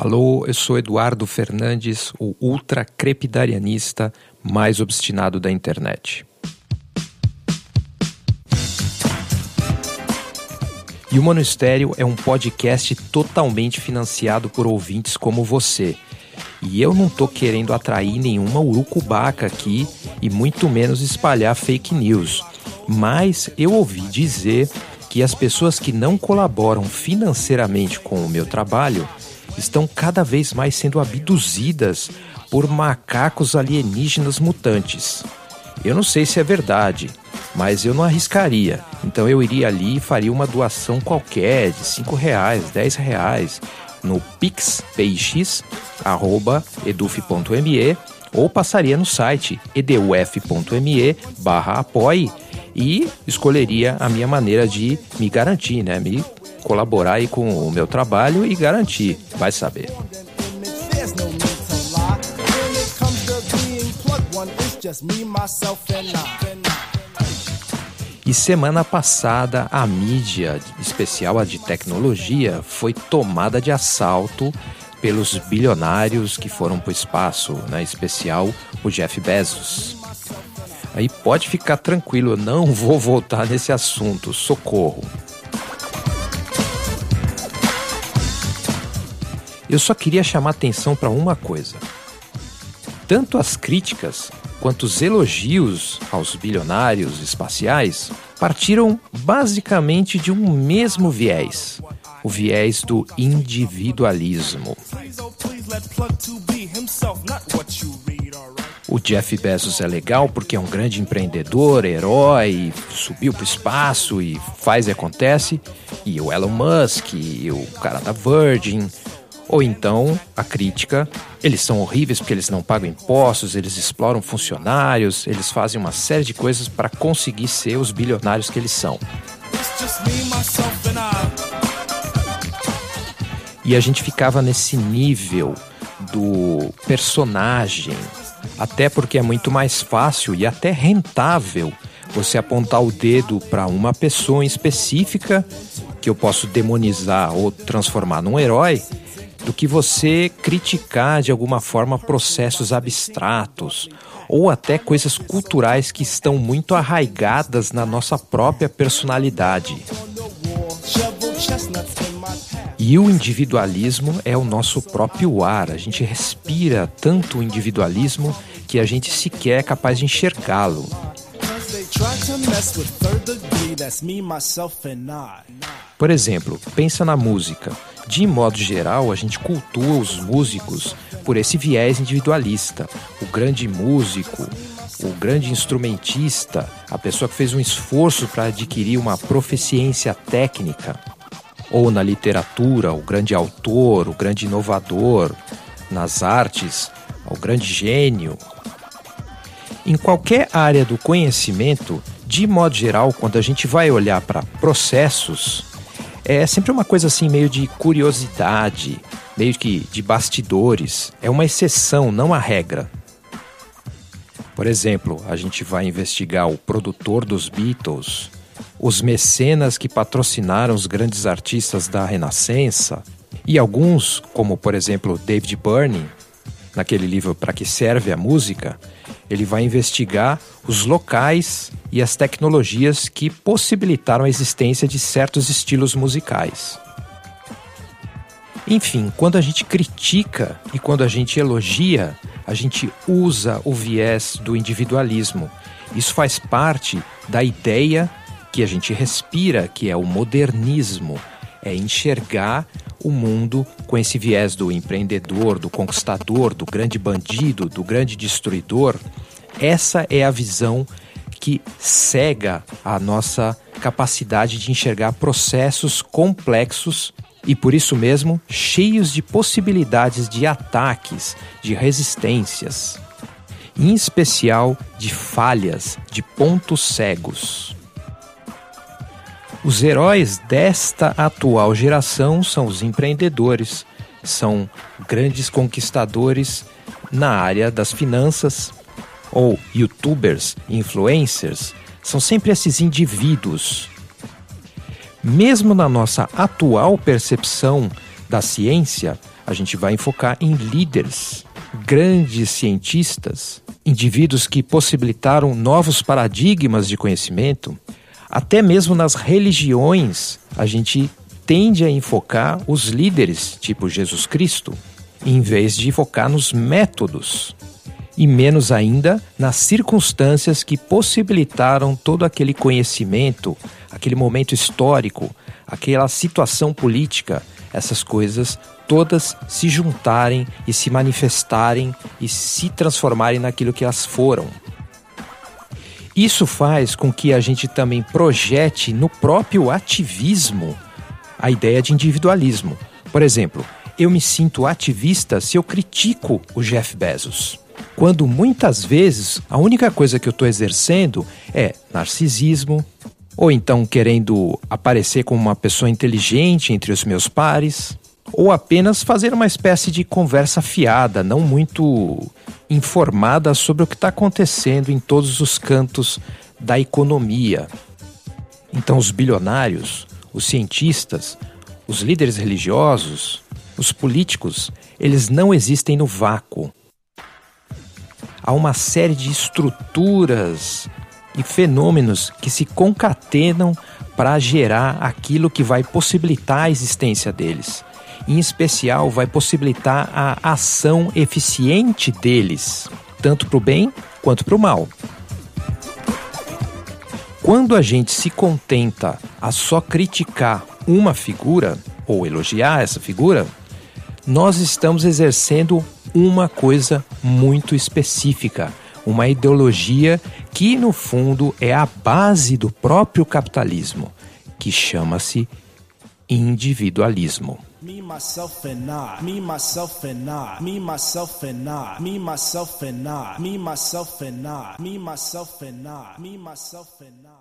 Alô, eu sou Eduardo Fernandes, o ultra crepidarianista mais obstinado da internet. E o Monistério é um podcast totalmente financiado por ouvintes como você. E eu não tô querendo atrair nenhuma urucubaca aqui e muito menos espalhar fake news. Mas eu ouvi dizer que as pessoas que não colaboram financeiramente com o meu trabalho estão cada vez mais sendo abduzidas por macacos alienígenas mutantes. Eu não sei se é verdade, mas eu não arriscaria. Então eu iria ali e faria uma doação qualquer de 5 reais, 10 reais no pixpx@eduf.me ou passaria no site eduf.me barra apoie e escolheria a minha maneira de me garantir, né? Me colaborar aí com o meu trabalho e garantir, vai saber. E semana passada a mídia, especial a de tecnologia, foi tomada de assalto pelos bilionários que foram para o espaço, né? especial o Jeff Bezos. Aí pode ficar tranquilo, eu não vou voltar nesse assunto, socorro. Eu só queria chamar atenção para uma coisa. Tanto as críticas quanto os elogios aos bilionários espaciais partiram basicamente de um mesmo viés, o viés do individualismo. O Jeff Bezos é legal porque é um grande empreendedor, herói, subiu para o espaço e faz e acontece. E o Elon Musk, e o cara da Virgin, ou então a crítica, eles são horríveis porque eles não pagam impostos, eles exploram funcionários, eles fazem uma série de coisas para conseguir ser os bilionários que eles são. E a gente ficava nesse nível do personagem, até porque é muito mais fácil e até rentável você apontar o dedo para uma pessoa específica que eu posso demonizar ou transformar num herói do que você criticar de alguma forma processos abstratos ou até coisas culturais que estão muito arraigadas na nossa própria personalidade. E o individualismo é o nosso próprio ar. A gente respira tanto o individualismo que a gente sequer é capaz de enxergá-lo. Por exemplo, pensa na música. De modo geral, a gente cultua os músicos por esse viés individualista. O grande músico, o grande instrumentista, a pessoa que fez um esforço para adquirir uma proficiência técnica. Ou na literatura, o grande autor, o grande inovador. Nas artes, o grande gênio. Em qualquer área do conhecimento, de modo geral, quando a gente vai olhar para processos, é sempre uma coisa assim meio de curiosidade, meio que de bastidores. É uma exceção, não a regra. Por exemplo, a gente vai investigar o produtor dos Beatles, os mecenas que patrocinaram os grandes artistas da Renascença, e alguns, como por exemplo David Byrne, naquele livro Para que serve a música, ele vai investigar os locais e as tecnologias que possibilitaram a existência de certos estilos musicais. Enfim, quando a gente critica e quando a gente elogia, a gente usa o viés do individualismo. Isso faz parte da ideia que a gente respira, que é o modernismo, é enxergar o mundo com esse viés do empreendedor, do conquistador, do grande bandido, do grande destruidor. Essa é a visão que cega a nossa capacidade de enxergar processos complexos e por isso mesmo cheios de possibilidades de ataques, de resistências, em especial de falhas, de pontos cegos. Os heróis desta atual geração são os empreendedores, são grandes conquistadores na área das finanças, ou youtubers, influencers, são sempre esses indivíduos. Mesmo na nossa atual percepção da ciência, a gente vai enfocar em líderes, grandes cientistas, indivíduos que possibilitaram novos paradigmas de conhecimento. Até mesmo nas religiões, a gente tende a enfocar os líderes, tipo Jesus Cristo, em vez de focar nos métodos e menos ainda nas circunstâncias que possibilitaram todo aquele conhecimento, aquele momento histórico, aquela situação política, essas coisas todas se juntarem e se manifestarem e se transformarem naquilo que elas foram. Isso faz com que a gente também projete no próprio ativismo a ideia de individualismo. Por exemplo, eu me sinto ativista se eu critico o Jeff Bezos. Quando muitas vezes a única coisa que eu estou exercendo é narcisismo, ou então querendo aparecer como uma pessoa inteligente entre os meus pares, ou apenas fazer uma espécie de conversa fiada, não muito informada sobre o que está acontecendo em todos os cantos da economia. Então, os bilionários, os cientistas, os líderes religiosos, os políticos, eles não existem no vácuo. Há uma série de estruturas e fenômenos que se concatenam para gerar aquilo que vai possibilitar a existência deles. Em especial, vai possibilitar a ação eficiente deles, tanto para o bem quanto para o mal. Quando a gente se contenta a só criticar uma figura ou elogiar essa figura, nós estamos exercendo uma coisa muito específica, uma ideologia que, no fundo, é a base do próprio capitalismo, que chama-se individualismo. Me, myself, and I. Me, myself, and I. Me, myself, and I. Me, myself, and I. Me, myself, and I. Me, myself, and I. Me, myself, and I.